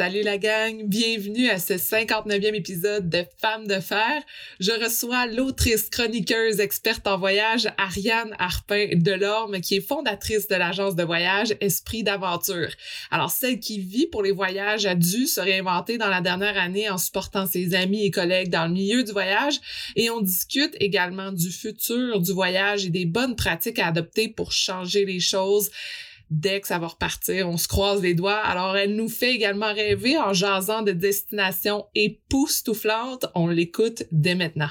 Salut la gang, bienvenue à ce 59e épisode de Femmes de fer. Je reçois l'autrice, chroniqueuse, experte en voyage Ariane Harpin Delorme qui est fondatrice de l'agence de voyage Esprit d'aventure. Alors celle qui vit pour les voyages a dû se réinventer dans la dernière année en supportant ses amis et collègues dans le milieu du voyage et on discute également du futur du voyage et des bonnes pratiques à adopter pour changer les choses dès que ça va repartir, on se croise les doigts. Alors, elle nous fait également rêver en jasant de destinations époustouflantes. On l'écoute dès maintenant.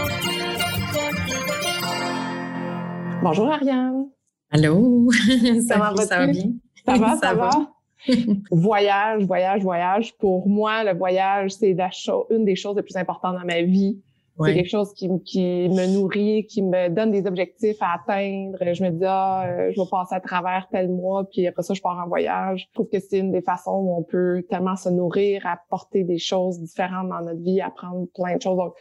Bonjour Ariane. Allô? ça, va, ça va bien? Ça va, ça, va. voyage, voyage, voyage. Pour moi, le voyage, c'est une des choses les plus importantes dans ma vie. C'est quelque chose qui, qui, me nourrit, qui me donne des objectifs à atteindre. Je me dis, ah, euh, je vais passer à travers tel mois, puis après ça, je pars en voyage. Je trouve que c'est une des façons où on peut tellement se nourrir, apporter des choses différentes dans notre vie, apprendre plein de choses. Donc,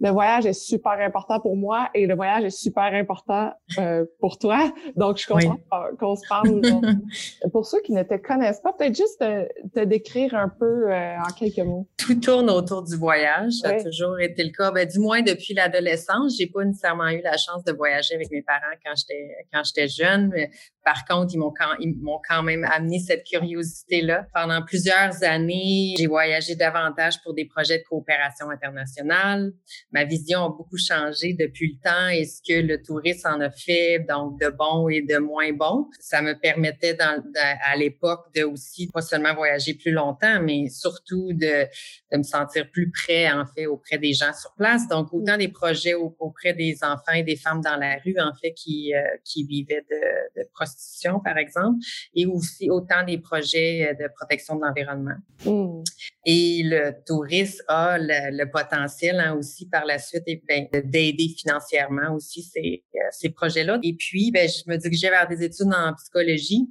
le voyage est super important pour moi et le voyage est super important euh, pour toi. Donc, je suis contente qu'on se parle. pour ceux qui ne te connaissent pas, peut-être juste te, décrire un peu euh, en quelques mots. Tout tourne autour du voyage. Ça a toujours été le cas. Ben, du moins, depuis l'adolescence, j'ai pas nécessairement eu la chance de voyager avec mes parents quand j'étais quand j'étais jeune. Mais par contre, ils m'ont quand, ils m'ont quand même amené cette curiosité-là. Pendant plusieurs années, j'ai voyagé davantage pour des projets de coopération internationale ma vision a beaucoup changé depuis le temps et ce que le tourisme en a fait, donc de bon et de moins bon. Ça me permettait dans, à l'époque de aussi pas seulement voyager plus longtemps, mais surtout de, de me sentir plus près, en fait, auprès des gens sur place. Donc, autant des projets auprès des enfants et des femmes dans la rue, en fait, qui, euh, qui vivaient de, de, prostitution, par exemple, et aussi autant des projets de protection de l'environnement. Mmh. Et le tourisme a le, le potentiel hein, aussi par la suite ben, d'aider financièrement aussi ces, euh, ces projets-là. Et puis, ben, je me dirigeais vers des études en psychologie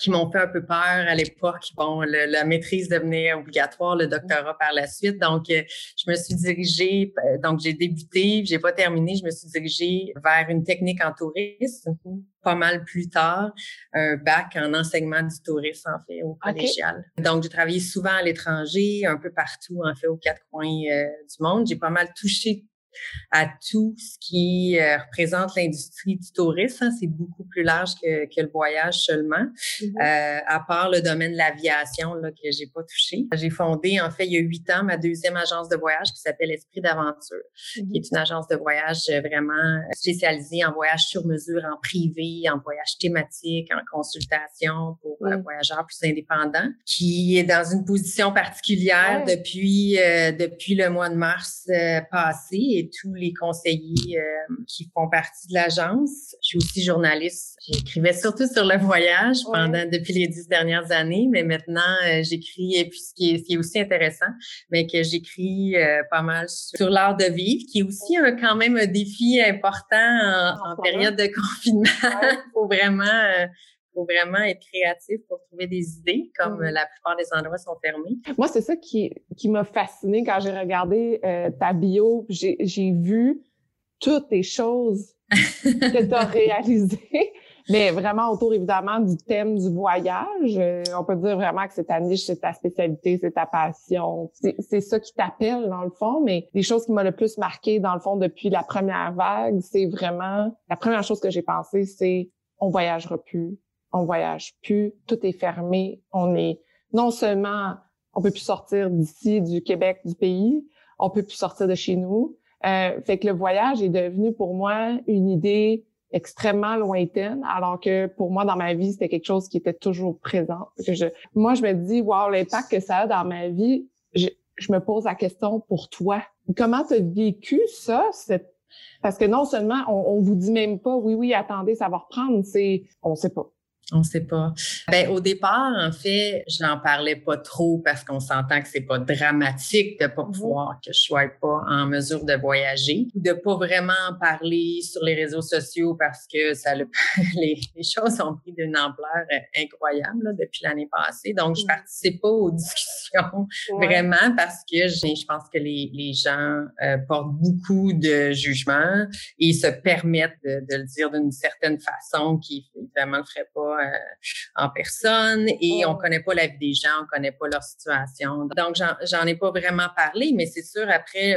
qui m'ont fait un peu peur à l'époque. Bon, la maîtrise devenait obligatoire, le doctorat par la suite. Donc, euh, je me suis dirigée, euh, donc j'ai débuté, j'ai pas terminé, je me suis dirigée vers une technique en tourisme. Pas mal plus tard, un bac en enseignement du tourisme, en fait, au collégial. Donc, j'ai travaillé souvent à l'étranger, un peu partout, en fait, aux quatre coins euh, du monde. J'ai pas mal touché à tout ce qui euh, représente l'industrie du tourisme. Hein. C'est beaucoup plus large que, que, le voyage seulement, mm-hmm. euh, à part le domaine de l'aviation là, que j'ai pas touché. J'ai fondé, en fait, il y a huit ans, ma deuxième agence de voyage qui s'appelle Esprit d'aventure, qui est mm-hmm. une agence de voyage euh, vraiment spécialisée en voyage sur mesure, en privé, en voyage thématique, en consultation pour mm. voyageurs plus indépendants, qui est dans une position particulière depuis, depuis le mois de mars passé tous les conseillers euh, qui font partie de l'agence. Je suis aussi journaliste. J'écrivais surtout sur le voyage pendant depuis les dix dernières années, mais maintenant euh, j'écris et puis ce qui, est, aussi intéressant, mais que j'écris euh, pas mal sur, l'art de vivre, qui est aussi quand même un défi important en, période de confinement. Il faut vraiment faut vraiment être créatif pour trouver des idées, comme la plupart des endroits sont fermés. Moi, c'est ça qui, qui m'a fasciné quand j'ai regardé euh, ta bio. J'ai vu toutes les choses que tu as réalisées, mais vraiment autour, évidemment, du thème du voyage. Euh, on peut dire vraiment que c'est ta niche, c'est ta spécialité, c'est ta passion. C'est ça qui t'appelle, dans le fond, mais les choses qui m'ont le plus marqué, dans le fond, depuis la première vague, c'est vraiment... La première chose que j'ai pensé, c'est on voyagera plus, on voyage plus, tout est fermé, on est non seulement on peut plus sortir d'ici du Québec du pays, on peut plus sortir de chez nous. Euh, fait que le voyage est devenu pour moi une idée extrêmement lointaine, alors que pour moi dans ma vie c'était quelque chose qui était toujours présent. Moi je me dis wow l'impact que ça a dans ma vie. Je, me pose la question pour toi. Comment tu as vécu ça parce que non seulement on, on vous dit même pas oui oui attendez ça va reprendre, c'est on sait pas On sait pas. Ben, au départ, en fait, je n'en parlais pas trop parce qu'on s'entend que c'est pas dramatique de pas mhm. pouvoir, que je sois pas en mesure de voyager ou de pas vraiment en parler sur les réseaux sociaux parce que ça le, les, choses ont pris d'une ampleur euh, incroyable depuis l'année passée. Donc, je mhm. participe pas aux discussions vraiment parce que je, pense que les, les gens euh, portent beaucoup de jugement et se permettent de, de le dire d'une certaine façon qui évidemment ne ferait pas en personne et on connaît pas la vie des gens, on connaît pas leur situation. Donc, j'en ai pas vraiment parlé, mais c'est sûr, après,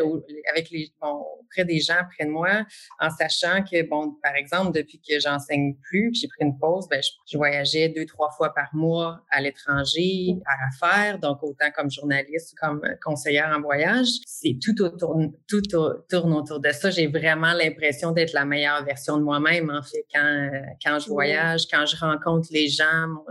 avec les, bon, auprès des gens près de moi, en sachant que, bon, par exemple, depuis que j'enseigne plus, que j'ai pris une pause, ben, je, voyageais deux, trois fois par mois à l'étranger par affaires, donc autant comme journaliste comme conseillère en voyage. C'est tout autour, tout tourne autour de ça. J'ai vraiment l'impression d'être la meilleure version de moi-même, en fait, quand, quand je voyage, quand je rencontre les gens, mon,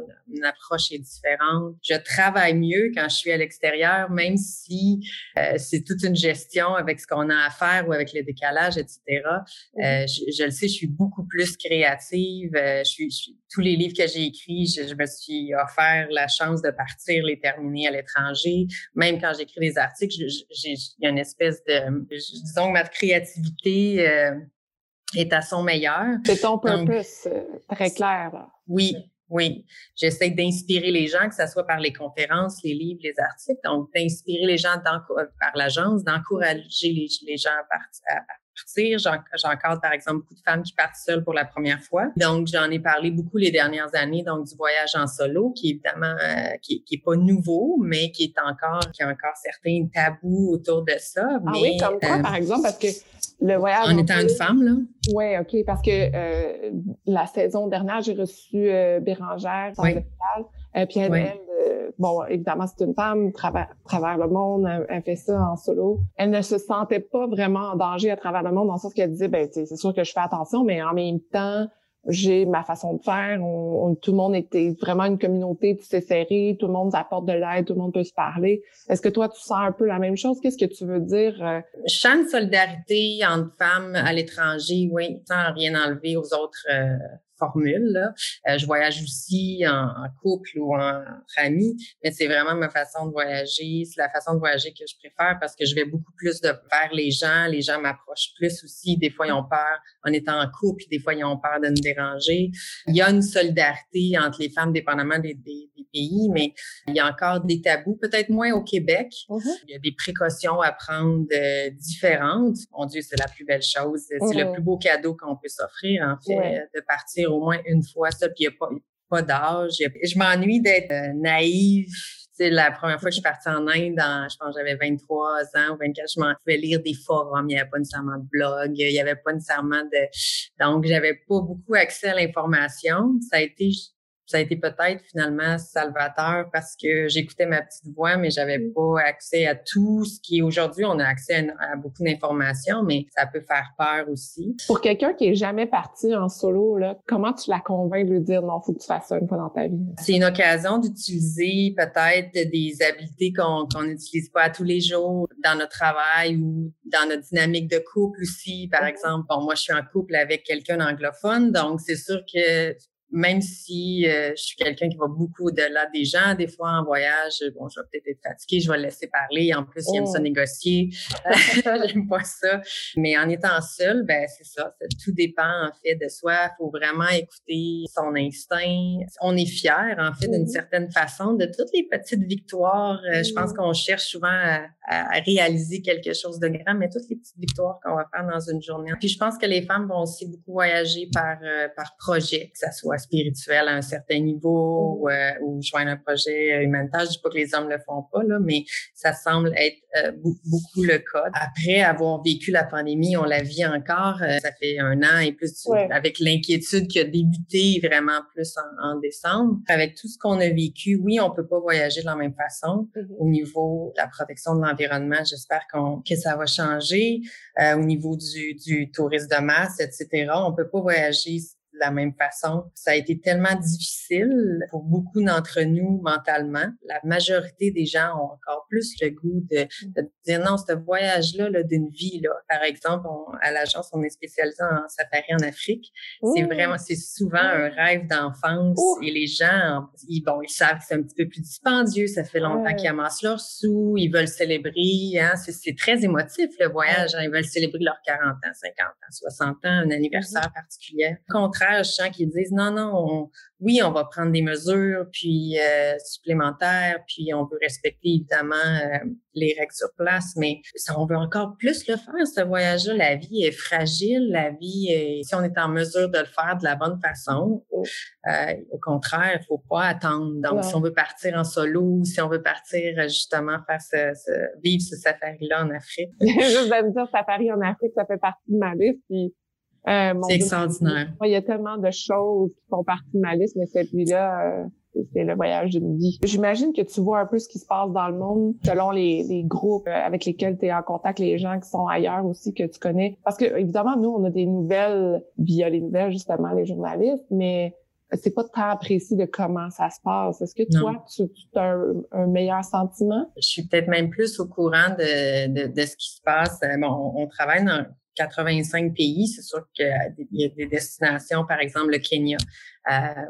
approche est différente. Je travaille mieux quand je suis à l'extérieur, même si euh, c'est toute une gestion avec ce qu'on a à faire ou avec le décalage, etc. Euh, je, le sais, je suis beaucoup plus créative. Euh, je suis, tous les livres que j'ai écrits, je, me suis offert la chance de partir, les terminer à l'étranger. Même quand j'écris des articles, j'ai une espèce de, disons que ma créativité est à son meilleur. C'est ton purpose très clair. Oui, oui. J'essaie d'inspirer les gens, que ce soit par les conférences, les livres, les articles. Donc, d'inspirer les gens par l'agence, d'encourager les, gens à, partir. J'encadre, par exemple, beaucoup de femmes qui partent seules pour la première fois. Donc, j'en ai parlé beaucoup les dernières années, donc du voyage en solo, qui évidemment, euh, qui, qui est pas nouveau, mais qui est encore, qui a encore certains tabous autour de ça. Ah oui, comme quoi, euh, par exemple, parce que le voyage. En étant une femme, là. Oui, OK, parce que euh, la saison dernière, j'ai reçu Bérangère dans oui. Euh, puis elle, euh, bon, évidemment, c'est une femme, travers, travers le monde, elle, fait ça en solo. Elle ne se sentait pas vraiment en danger à travers le monde, dans le qu'elle disait, ben, c'est sûr que je fais attention, mais en même temps, j'ai ma façon de faire. On, tout le monde était vraiment une communauté c'est serré, tout le monde apporte de l'aide, tout le monde peut se parler. Est-ce que toi, tu sens un peu la même chose? Qu'est-ce que tu veux dire? Je sens une solidarité entre femmes à l'étranger, oui, sans rien enlever aux autres euh, formule. Là. Euh, je voyage aussi en, couple ou en, amis, mais c'est vraiment ma façon de voyager. C'est la façon de voyager que je préfère parce que je vais beaucoup plus de vers les gens. Les gens m'approchent plus aussi. Des fois, ils ont peur en étant en couple, des fois, ils ont peur de me déranger. Il y a une solidarité entre les femmes, dépendamment des, des, pays, mais il y a encore des tabous, peut-être moins au Québec. Mm-hmm. Il y a des précautions à prendre euh, différentes. Mon Dieu, c'est la plus belle chose. C'est le mm-hmm. plus beau cadeau qu'on peut s'offrir, en fait, de partir au moins une fois ça, puis il n'y a pas, pas d'âge. Je m'ennuie d'être euh, naïve. C'est la première fois que je suis partie en Inde, je pense que j'avais 23 ans ou 24, je m'en pouvais lire des forums, il n'y avait pas nécessairement de blog, il n'y avait pas nécessairement de... Donc, j'avais pas beaucoup accès à l'information. Ça a été ça a été peut-être finalement salvateur parce que j'écoutais ma petite voix, mais j'avais mm. pas accès à tout ce qui aujourd'hui on a accès à, beaucoup d'informations, mais ça peut faire peur aussi. Pour quelqu'un qui est jamais parti en solo, là, comment tu la convaincs de lui dire non, faut que tu fasses ça une fois dans ta vie? C'est une occasion d'utiliser peut-être des habiletés qu'on n'utilise pas à tous les jours dans notre travail ou dans notre dynamique de couple aussi. Par mm. exemple, bon, moi je suis en couple avec quelqu'un anglophone, donc c'est sûr que même si euh, je suis quelqu'un qui va beaucoup au-delà des gens, des fois en voyage, bon, je vais peut-être être fatiguée, je vais le laisser parler. En plus, il aime ça oh. négocier. J'aime pas ça. Mais en étant seul, ben c'est ça. Tout dépend en fait de soi. Il faut vraiment écouter son instinct. On est fier en fait d'une certaine façon de toutes les petites victoires. Euh, je pense qu'on cherche souvent à, à, réaliser quelque chose de grand, mais toutes les petites victoires qu'on va faire dans une journée. Puis je pense que les femmes vont aussi beaucoup voyager par euh, par projet, que ça soit spirituel à un certain niveau ou, euh, ou joindre un projet humanitaire. Je dis pas que les hommes le font pas, là, mais ça semble être euh, beaucoup le cas. Après avoir vécu la pandémie, on la vit encore. Euh, ça fait un an et plus avec l'inquiétude qui a débuté vraiment plus en, décembre. Avec tout ce qu'on a vécu, oui, on peut pas voyager de la même façon. Mm-hmm. Au niveau de la protection de l'environnement, j'espère qu'on que ça va changer. au niveau du, du tourisme de masse, etc., on peut pas voyager la même façon. Ça a été tellement difficile pour beaucoup d'entre nous mentalement. La majorité des gens ont encore plus le goût de, de dire non, ce voyage-là -là, d'une vie. Là. Par exemple, à l'agence, on est spécialisé en safari en Afrique. C'est vraiment, c'est souvent un rêve d'enfance et les gens, ils, bon, ils savent que c'est un petit peu plus dispendieux. Ça fait longtemps qu'ils amassent leurs sous, ils veulent célébrer. Hein. C'est très émotif le voyage. Hein. Ils veulent célébrer leurs 40 ans, 50 ans, 60 ans, un anniversaire mm-hmm. particulier. Au contraire, je sens qu'ils disent non, non, oui, on va prendre des mesures puis euh, supplémentaires, puis on veut respecter évidemment euh, les règles sur place, mais ça, on veut encore plus le faire, ce voyage-là. La vie est fragile, la vie est, si on est en mesure de le faire de la bonne façon, euh, au contraire, il faut pas attendre. Donc, si on veut partir en solo, si on veut partir justement faire ce, vivre ce safari-là en Afrique. Juste de me dire safari en Afrique, ça fait partie de ma liste, puis euh, c'est extraordinaire. Il y a tellement de choses qui font partie de ma liste, mais celui-là, euh, c'est le voyage d'une vie. J'imagine que tu vois un peu ce qui se passe dans le monde selon les, les groupes euh, avec lesquels tu es en contact, les gens qui sont ailleurs aussi que tu connais. Parce que évidemment, nous, on a des nouvelles via les nouvelles, justement, les journalistes, mais c'est pas tant précis de comment ça se passe. Est-ce que toi, tu, as un, meilleur sentiment? Je suis peut-être même plus au courant de, de, de ce qui se passe. Bon, on, on travaille dans 85 pays. C'est sûr qu'il y a des destinations, par exemple le Kenya, euh,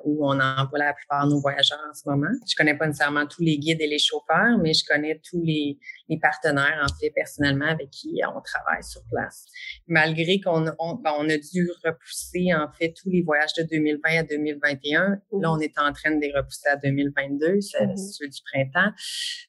où on envoie la plupart de nos voyageurs en ce moment. Je connais pas nécessairement tous les guides et les chauffeurs, mais je connais tous les, les partenaires, en fait, personnellement, avec qui on travaille sur place. Malgré qu'on on, ben, on a dû repousser, en fait, tous les voyages de 2020 à 2021, là, on est en train de les repousser à 2022, c'est mmh ceux du printemps.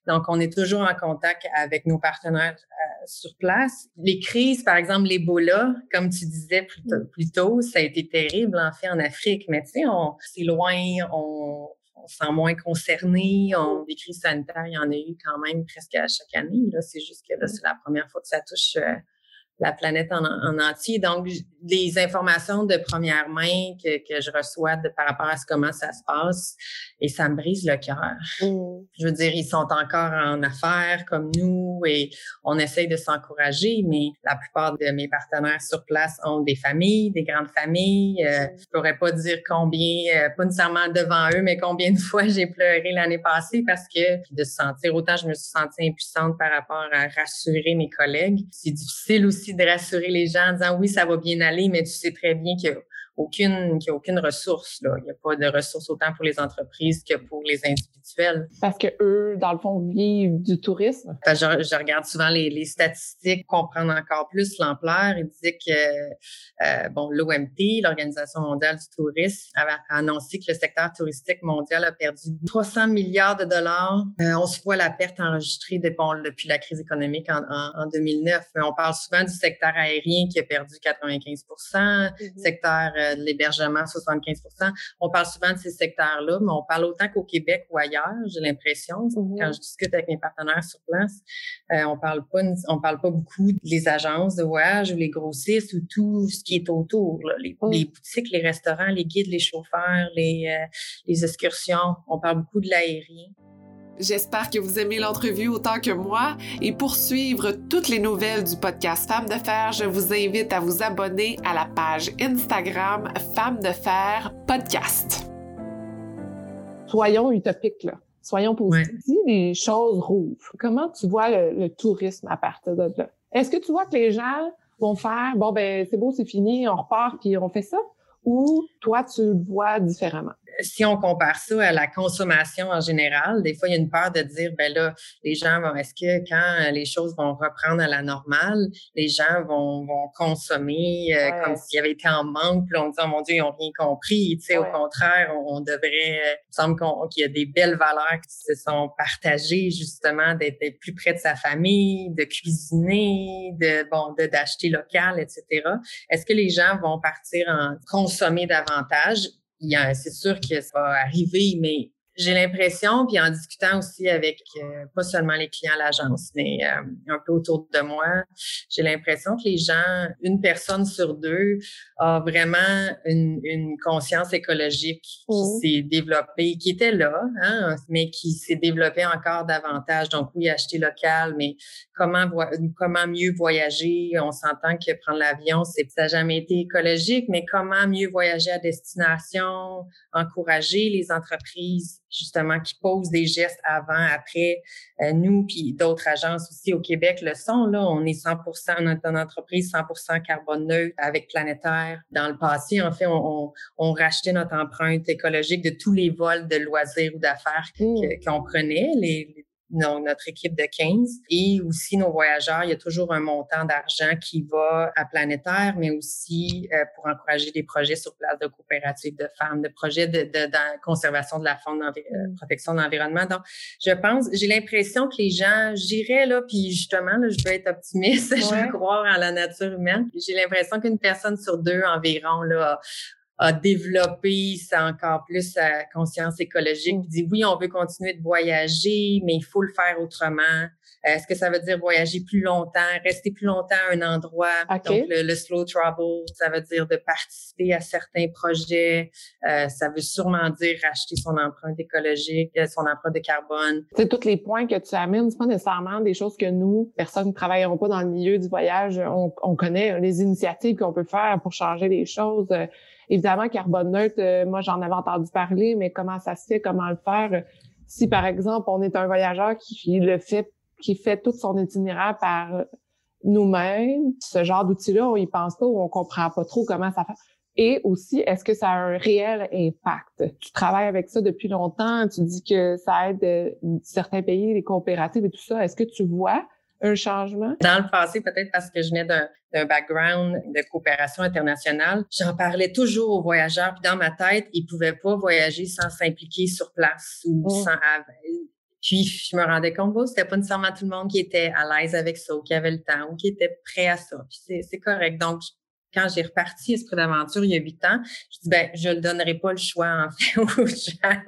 Donc, on est toujours en contact avec nos partenaires euh, sur place. Les crises, par exemple, l'Ebola, comme tu disais plus tôt, plus tôt, ça a été terrible, en fait, en Afrique, mais tu sais, c'est loin, on, on se sent moins concerné. On, des crises sanitaires, il y en a eu quand même presque à chaque année. C'est juste que c'est la première fois que ça touche euh, la planète en, entier. Donc, des informations de première main que, que je reçois de, par rapport à ce, comment ça se passe, et ça me brise le cœur. Mmh. Je veux dire, ils sont encore en affaires comme nous et on essaye de s'encourager, mais la plupart de mes partenaires sur place ont des familles, des grandes familles. Euh, mmh. Je pourrais pas dire combien, euh, pas nécessairement devant eux, mais combien de fois j'ai pleuré l'année passée parce que de se sentir, autant je me suis sentie impuissante par rapport à rassurer mes collègues. C'est difficile aussi de rassurer les gens en disant oui, ça va bien aller, mais tu sais très bien que aucune, qu'il n'y a aucune ressource. Là. Il n'y a pas de ressources autant pour les entreprises que pour les individuels. Parce que eux, dans le fond, vivent du tourisme. je, je, regarde souvent les, les statistiques, comprendre encore plus l'ampleur. Il disait que euh, bon, l'OMT, l'Organisation mondiale du tourisme, avait annoncé que le secteur touristique mondial a perdu 300 milliards de dollars. Euh, on se voit la perte enregistrée depuis la crise économique en, en, 2009. Mais on parle souvent du secteur aérien qui a perdu 95 mm-hmm. secteur euh, de l'hébergement, 75 On parle souvent de ces secteurs-là, mais on parle autant qu'au Québec ou ailleurs, j'ai l'impression. Mm-hmm. Quand je discute avec mes partenaires sur place, euh, on parle pas on parle pas beaucoup des agences de voyage ou les grossistes ou tout ce qui est autour. Les, mm. les, boutiques, les restaurants, les guides, les chauffeurs, les, euh, les excursions. On parle beaucoup de l'aérien. J'espère que vous aimez l'entrevue autant que moi et pour suivre toutes les nouvelles du podcast Femmes de Fer, je vous invite à vous abonner à la page Instagram Femmes de Fer Podcast. Soyons utopiques là. Soyons positifs. Si les choses rouvrent, comment tu vois le, tourisme à partir de là? Est-ce que tu vois que les gens vont faire, bon, ben, c'est beau, c'est fini, on repart, puis on fait ça? Ou toi, tu le vois différemment? Si on compare ça à la consommation en général, des fois, il y a une peur de dire, ben là, les gens vont, est-ce que quand les choses vont reprendre à la normale, les gens vont, vont consommer euh, comme s'il y avait été en manque, puis on dit, oh mon Dieu, ils n'ont rien compris. Tu sais, au contraire, on, devrait, euh, il semble qu'il y a des belles valeurs qui se sont partagées, justement, d'être plus près de sa famille, de cuisiner, de, bon, de, d'acheter local, etc. Est-ce que les gens vont partir en consommer davantage? C'est sûr que ça va arriver, mais j'ai l'impression, puis en discutant aussi avec euh, pas seulement les clients à l'agence, mais euh, un peu autour de moi, j'ai l'impression que les gens, une personne sur deux a vraiment une, une conscience écologique qui mmh. s'est développée, qui était là, hein, mais qui s'est développée encore davantage. Donc oui, acheter local, mais comment comment mieux voyager? On s'entend que prendre l'avion, c'est ça n'a jamais été écologique, mais comment mieux voyager à destination, encourager les entreprises justement qui posent des gestes avant, après. Euh, nous, puis d'autres agences aussi au Québec le sont. Là, on est 100% notre entreprise 100% carbone neutre avec Planétaire. Dans le passé, en fait, on, on, rachetait notre empreinte écologique de tous les vols de loisirs ou d'affaires mmh. qu'on prenait. Les, notre équipe de 15 et aussi nos voyageurs. Il y a toujours un montant d'argent qui va à Planétaire, mais aussi euh, pour encourager des projets sur place de coopératives de femmes, de projets de, de, conservation de la faune, de euh, protection de l'environnement. Donc, je pense, j'ai l'impression que les gens, j'irais là, puis justement, là, je veux être optimiste, je veux croire en la nature humaine. J'ai l'impression qu'une personne sur deux environ là, a développé ça encore plus sa conscience écologique. Il dit oui, on veut continuer de voyager, mais il faut le faire autrement. Est-ce que ça veut dire voyager plus longtemps, rester plus longtemps à un endroit? Donc, le, slow travel, ça veut dire de participer à certains projets. Euh, ça veut sûrement dire racheter son empreinte écologique, euh, son empreinte de carbone. C'est tous les points que tu amènes, c'est pas nécessairement des choses que nous, personnes qui travailleront pas dans le milieu du voyage, on, on connaît les initiatives qu'on peut faire pour changer les choses. Évidemment, carbone neutre, euh, moi, j'en avais entendu parler, mais comment ça se fait, comment le faire? Si, par exemple, on est un voyageur qui le fait, qui fait tout son itinéraire par nous-mêmes, ce genre d'outil-là, on y pense pas ou on comprend pas trop comment ça fait. Et aussi, est-ce que ça a un réel impact? Tu travailles avec ça depuis longtemps, tu dis que ça aide euh, certains pays, les coopératives et tout ça. Est-ce que tu vois un changement? Dans le passé, peut-être parce que je venais d'un background de coopération internationale, j'en parlais toujours aux voyageurs. Puis dans ma tête, ils pouvaient pas voyager sans s'impliquer sur place ou mm. sans puis je me rendais compte que c'était pas nécessairement tout le monde qui était à l'aise avec ça ou qui avait le temps ou qui était prêt à ça. Puis c'est correct. Donc quand j'ai reparti Esprit d'aventure il y a huit ans, je dis ben je ne donnerai pas le choix en fait aux gens.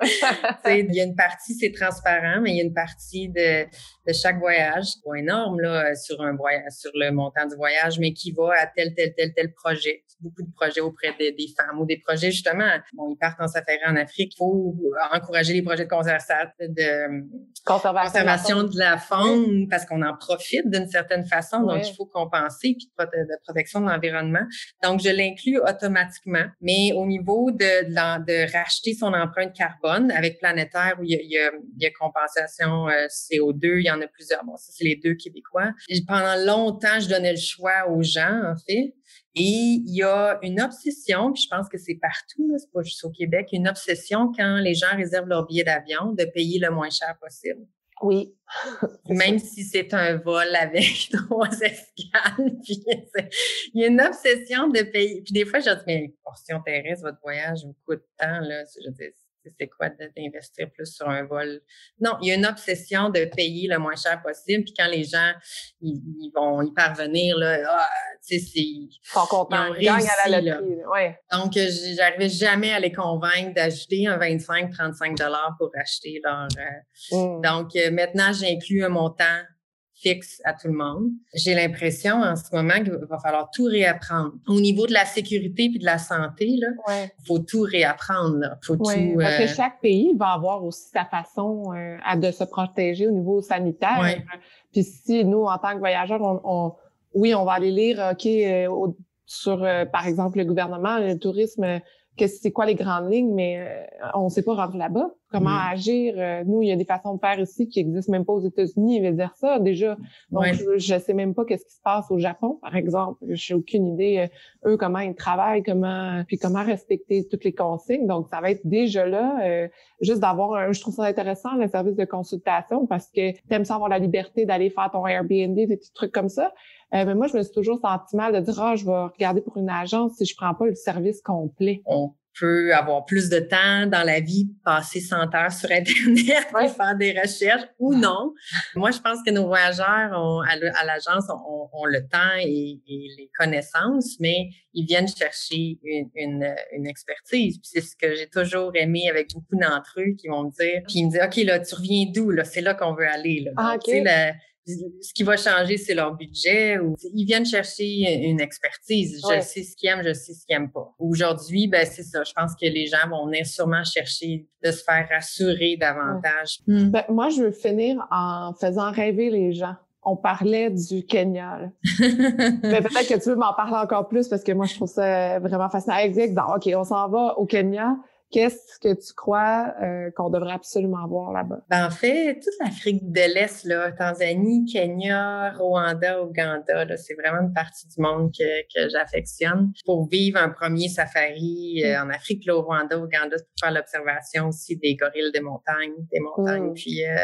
il y a une partie c'est transparent, mais il y a une partie de, de chaque voyage, pas énorme là sur un voyage, sur le montant du voyage, mais qui va à tel tel tel tel projet. Beaucoup de projets auprès des femmes ou des projets justement. Bon, ils partent en safari en Afrique. Il faut encourager les projets de conservation de conservation, de la faune parce qu'on en profite d'une certaine façon. Donc il faut compenser puis de protection de l'environnement. Donc, je l'inclus automatiquement. Mais au niveau de, de, racheter son empreinte carbone avec Planétaire, où il y a, il y compensation euh, CO2, il y en a plusieurs. Bon, ça, c'est les deux québécois. pendant longtemps, je donnais le choix aux gens, en fait. Et il y a une obsession, puis je pense que c'est partout, c'est pas juste au Québec, une obsession quand les gens réservent leur billet d'avion de payer le moins cher possible. Oui. Même si c'est un vol avec trois escales. Il y a une obsession de payer. Puis des fois, je dis, mais portion terrestre, votre voyage vous coûte tant, là. Je dis, c'est quoi d'investir plus sur un vol? Non, il y a une obsession de payer le moins cher possible. Puis quand les gens ils, vont y parvenir, là, ah, tu sais, c'est. Ils sont contents, ils gagnent à la loterie. Ouais. Donc, j'arrivais jamais à les convaincre d'ajouter un 25-35 pour acheter leur. Euh, mmh. Donc, euh, maintenant, j'inclus un montant fixe à tout le monde. J'ai l'impression en ce moment qu'il va falloir tout réapprendre. Au niveau de la sécurité puis de la santé, il faut tout réapprendre. Là. Faut Parce que euh, chaque pays va avoir aussi sa façon euh, de se protéger au niveau sanitaire. Puis si nous, en tant que voyageurs, on, oui, on va aller lire, OK, euh, sur, par exemple, le gouvernement, le tourisme c'est quoi les grandes lignes, mais on ne sait pas rentrer là-bas. Comment mm. agir? Euh, nous, il y a des façons de faire ici qui existent même pas aux États-Unis, et dire ça déjà. Donc, je, ne sais même pas qu'est-ce qui se passe au Japon, par exemple. Je n'ai aucune idée, euh, eux, comment ils travaillent, comment, puis comment respecter toutes les consignes. Donc, ça va être déjà là, juste d'avoir je trouve ça intéressant, le service de consultation, parce que tu aimes ça avoir la liberté d'aller faire ton Airbnb, des petits trucs comme ça. Euh, mais moi, je me suis toujours senti mal de dire, ah, je vais regarder pour une agence si je prends pas le service complet. On peut avoir plus de temps dans la vie, passer 100 heures sur Internet et faire des recherches ou non. Moi, je pense que nos voyageurs ont, à l'agence ont, le temps et, les connaissances, mais ils viennent chercher une, une, expertise. c'est ce que j'ai toujours aimé avec beaucoup d'entre eux qui vont me dire, puis ils me disent, OK, là, tu reviens d'où? Là, c'est là qu'on veut aller. Là. Ah, ce qui va changer, c'est leur budget. Ou ils viennent chercher une expertise. Je sais ce qu'ils aiment, je sais ce qu'ils n'aiment pas. Aujourd'hui, ben c'est ça. Je pense que les gens vont venir sûrement chercher de se faire rassurer davantage. Hmm. Ben, moi, je veux finir en faisant rêver les gens. On parlait du Kenya. Mais peut-être que tu veux m'en parler encore plus parce que moi, je trouve ça vraiment fascinant. OK, on s'en va au Kenya. Qu'est-ce que tu crois euh, qu'on devrait absolument voir là-bas? Ben, en fait, toute l'Afrique de l'Est, là, Tanzanie, Kenya, Rwanda, Ouganda, c'est vraiment une partie du monde que, que j'affectionne. Pour vivre un premier safari euh, mm. en Afrique, là, au Rwanda, Ouganda, pour faire l'observation aussi des gorilles des montagnes, des montagnes, mm. puis euh,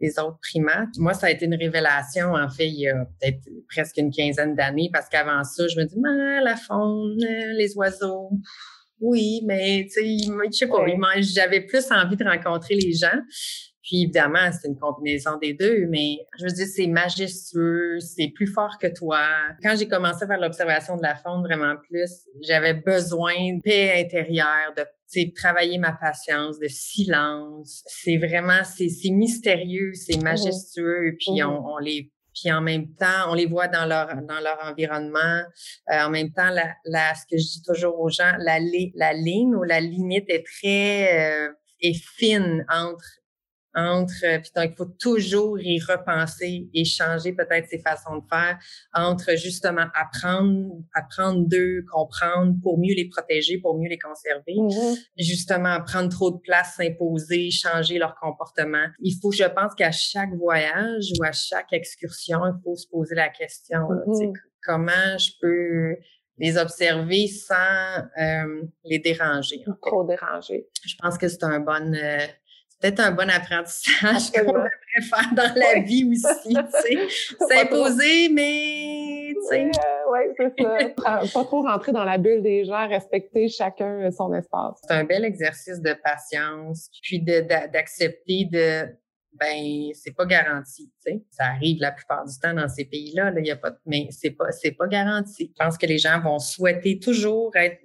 des autres primates. Moi, ça a été une révélation, en fait, il y a peut-être presque une quinzaine d'années, parce qu'avant ça, je me dis, ah, la faune, les oiseaux, oui, mais tu sais, je sais pas, j'avais plus envie de rencontrer les gens. Puis évidemment, c'est une combinaison des deux, mais je veux dire, c'est majestueux, c'est plus fort que toi. Quand j'ai commencé à faire l'observation de la faune vraiment plus, j'avais besoin de paix intérieure, de travailler ma patience, de silence. C'est vraiment, c'est mystérieux, c'est mmh majestueux, puis mmh on, on les puis en même temps, on les voit dans leur dans leur environnement. Euh, en même temps, la, la, ce que je dis toujours aux gens, la, la ligne ou la limite est très euh, est fine entre entre, euh, puis donc il faut toujours y repenser et changer peut-être ses façons de faire entre justement apprendre, apprendre d'eux, comprendre pour mieux les protéger, pour mieux les conserver, mm-hmm. justement prendre trop de place, s'imposer, changer leur comportement. Il faut, je pense qu'à chaque voyage ou à chaque excursion, il faut se poser la question, mm-hmm. comment je peux les observer sans euh, les déranger. Trop déranger. Je pense que c'est un bon, euh, peut-être un bon apprentissage qu'on devrait faire dans la vie aussi, S'imposer, mais, tu sais. Oui, c'est ça. pas trop rentrer dans la bulle des gens, respecter chacun son espace. C'est un bel exercice de patience, puis d'accepter de, ben c'est pas garanti, tu sais. Ça arrive la plupart du temps dans ces pays-là, là, il y a pas mais c'est pas c'est pas garanti. Je pense que les gens vont souhaiter toujours être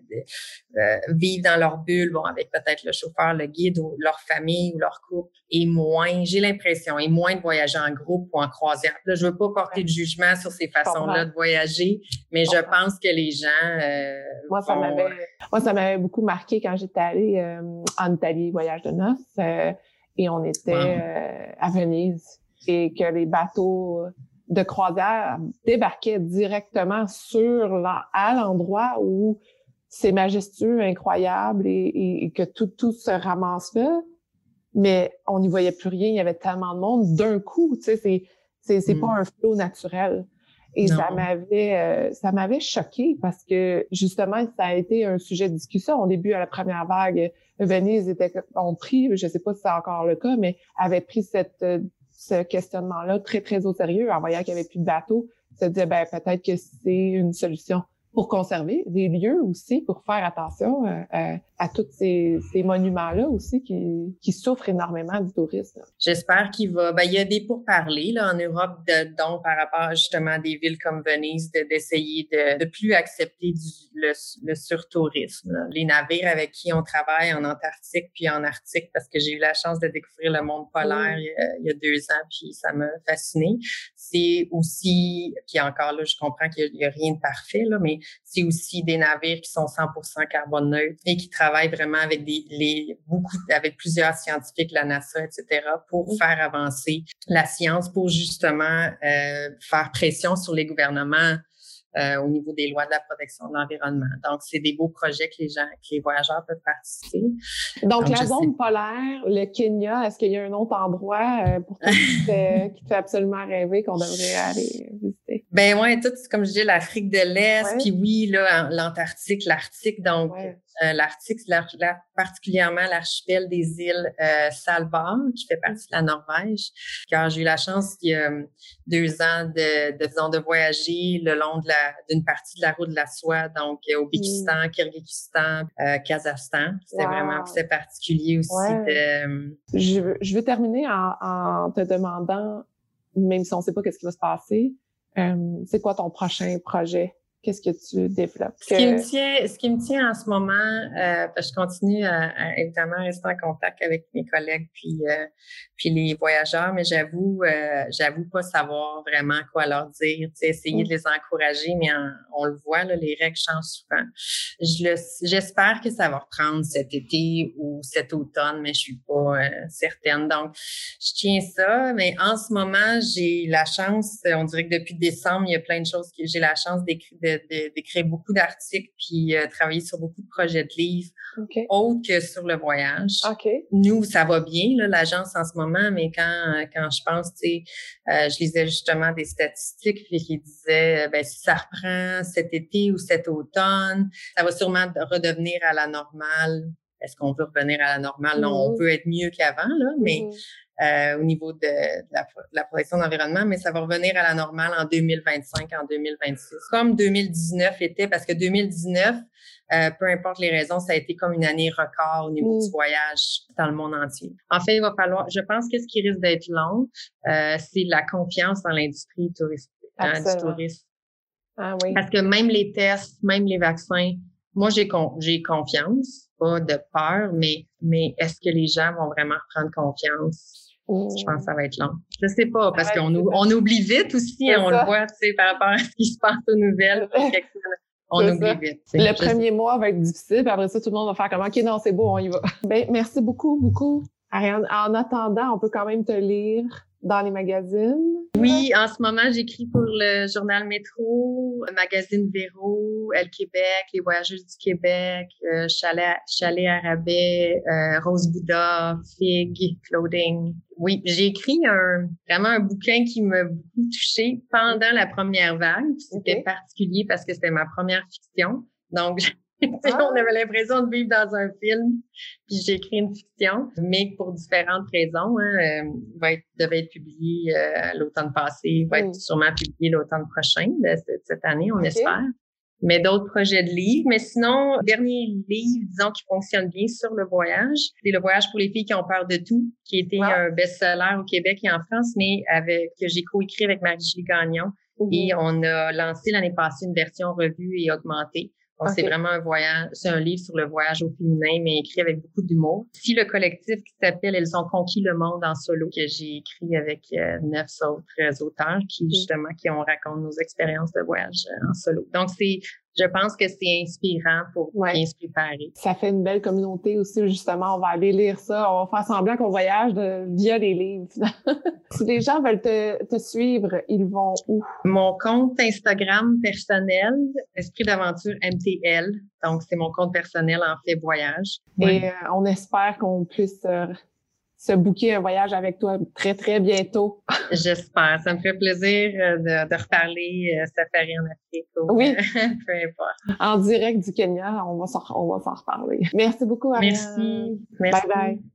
euh, vivre dans leur bulle, bon avec peut-être le chauffeur, le guide ou leur famille ou leur couple et moins, j'ai l'impression, et moins de voyager en groupe ou en croisière. Là, je veux pas porter de jugement sur ces façons-là de voyager, mais je pense que les gens euh, moi ça m'avait moi ça m'avait beaucoup marqué quand j'étais allée euh, en Italie voyage de noces et on était euh, à Venise et que les bateaux de croisière débarquaient directement sur la, à l'endroit où c'est majestueux, incroyable et, que tout, tout se ramasse là. Mais on n'y voyait plus rien. Il y avait tellement de monde d'un coup. Tu sais, c'est, c'est, c'est pas mm. un flot naturel. Et ça m'avait, euh, ça m'avait choqué parce que justement, ça a été un sujet de discussion au début à la première vague. Venise était, ont pris, je sais pas si c'est encore le cas, mais avait pris cette, euh, ce questionnement-là très, très au sérieux en voyant qu'il n'y avait plus de bateaux. Se disait, ben, peut-être que c'est une solution pour conserver des lieux aussi, pour faire attention euh, euh, à tous ces, ces monuments-là aussi qui, qui, souffrent énormément du tourisme. J'espère qu'il va. Ben, il y a des pourparlers là, en Europe, de, donc par rapport justement à des villes comme Venise, d'essayer de, de, plus accepter du, le, le surtourisme. Les navires avec qui on travaille en Antarctique puis en Arctique, parce que j'ai eu la chance de découvrir le monde polaire il, y a, deux ans, puis ça m'a fasciné. C'est aussi, puis encore là, je comprends qu'il n'y a, a, rien de parfait, là, mais c'est aussi des navires qui sont 100% carbone neutre et qui travaillent vraiment avec des, les, beaucoup, avec plusieurs scientifiques, la NASA, etc., pour faire avancer la science, pour justement euh, faire pression sur les gouvernements euh, au niveau des lois de la protection de l'environnement. Donc, c'est des beaux projets que les gens, que les voyageurs peuvent participer. Donc, la zone polaire, le Kenya, est-ce qu'il y a un autre endroit euh, pour toi qui, te, qui fait absolument rêver qu'on devrait aller visiter? Ben ouais, tout, comme je dis, l'Afrique de l'Est, puis oui, là, l'Antarctique, l'Arctique. Donc, euh, l'Arctique, particulièrement l'archipel des îles euh, qui fait partie de la Norvège. Car j'ai eu la chance, il y a deux ans, de, de, de voyager le long de la d'une partie de la route de la soie, donc au mmh. Békistan, Kyrgyzstan, Kazakhstan. C'était vraiment c'était particulier aussi. De... Je, veux, je veux terminer en, en te demandant, même si on ne sait pas qu'est-ce qui va se passer, c'est quoi ton prochain projet? qu'est-ce que tu développes? Ce, qui me tient, ce qui me tient en ce moment, euh, parce que je continue à, évidemment rester en contact avec mes collègues puis euh, puis les voyageurs, mais j'avoue, euh, j'avoue pas savoir vraiment quoi leur dire. essayer de mm. les encourager, mais on le voit, là, les règles changent souvent. j'espère que ça va reprendre cet été ou cet automne, mais je suis pas euh, certaine. Donc, je tiens ça, mais en ce moment, j'ai la chance, on dirait que depuis décembre, il y a plein de choses que j'ai la chance d'écrire beaucoup d'articles puis euh, travailler sur beaucoup de projets de livres autres que sur le voyage. Nous, ça va bien, l'agence en ce moment, mais quand, quand je pense, tu sais, euh, je lisais justement des statistiques qui disaient, ben, si ça reprend cet été ou cet automne, ça va sûrement redevenir à la normale. Est-ce qu'on veut revenir à la normale? Non, on mm-hmm. peut être mieux qu'avant, là, mais mm-hmm. Euh, au niveau de, la, protection de l'environnement, mais ça va revenir à la normale en 2025, en 2026. Comme 2019 était, parce que 2019, euh, peu importe les raisons, ça a été comme une année record au niveau du voyage dans le monde entier. En fait, il va falloir, je pense que ce qui risque d'être long, euh, c'est la confiance dans l'industrie touristique, hein, du tourisme. Ah, oui. Parce que même les tests, même les vaccins, moi, j'ai j'ai confiance, pas de peur, mais, mais est-ce que les gens vont vraiment prendre confiance? Je pense que ça va être long. Je sais pas, parce qu'on on oublie vite aussi, on le voit, tu sais, par rapport à ce qui se passe aux nouvelles. on oublie vite. Le premier mois va être difficile, puis après ça, tout le monde va faire comme OK, non, c'est beau, on y va. Ben, merci beaucoup, beaucoup. Ariane, en attendant, on peut quand même te lire dans les magazines? Oui, en ce moment, j'écris pour le journal Métro, le magazine Véro, El Québec, Les Voyageuses du Québec, euh, Chalet, Chalet Arabais, euh, Rose Bouddha, Fig, Clothing. Oui, j'ai écrit un, vraiment un bouquin qui m'a beaucoup touchée pendant la première vague. C'était particulier parce que c'était ma première fiction. Donc, Ah. on avait l'impression de vivre dans un film, puis j'ai écrit une fiction, mais pour différentes raisons. Hein, euh, va être, devait être publié euh, l'automne passé, va être sûrement publié l'automne prochain de cette, année, on espère. Mais d'autres projets de livres. Mais sinon, dernier livre, disons, qui fonctionne bien sur le voyage, c'est Le voyage pour les filles qui ont peur de tout, qui était un best-seller au Québec et en France, mais avec que j'ai coécrit avec Marie-Julie Gagnon. Et on a lancé l'année passée une version revue et augmentée c'est vraiment un voyage, c'est un livre sur le voyage au féminin, mais écrit avec beaucoup d'humour. Si le collectif qui s'appelle Elles ont conquis le monde en solo, que j'ai écrit avec euh, neuf autres auteurs qui, justement, qui ont raconté nos expériences de voyage euh, en solo. Donc, c'est je pense que c'est inspirant pour bien se préparer. Ça fait une belle communauté aussi, justement. On va aller lire ça. On va faire semblant qu'on voyage via les livres. si les gens veulent te, te, suivre, ils vont où? Mon compte Instagram personnel, Esprit d'aventure MTL. Donc, c'est mon compte personnel en fait voyage. Et euh, on espère qu'on puisse euh, se booker un voyage avec toi très, très bientôt. J'espère. Ça me fait plaisir euh, de, de reparler euh, safari en Afrique. oui. peu importe. En direct du Kenya, on va s'en, on va s'en reparler. Merci beaucoup, Ariane. Merci. Merci. Bye bye.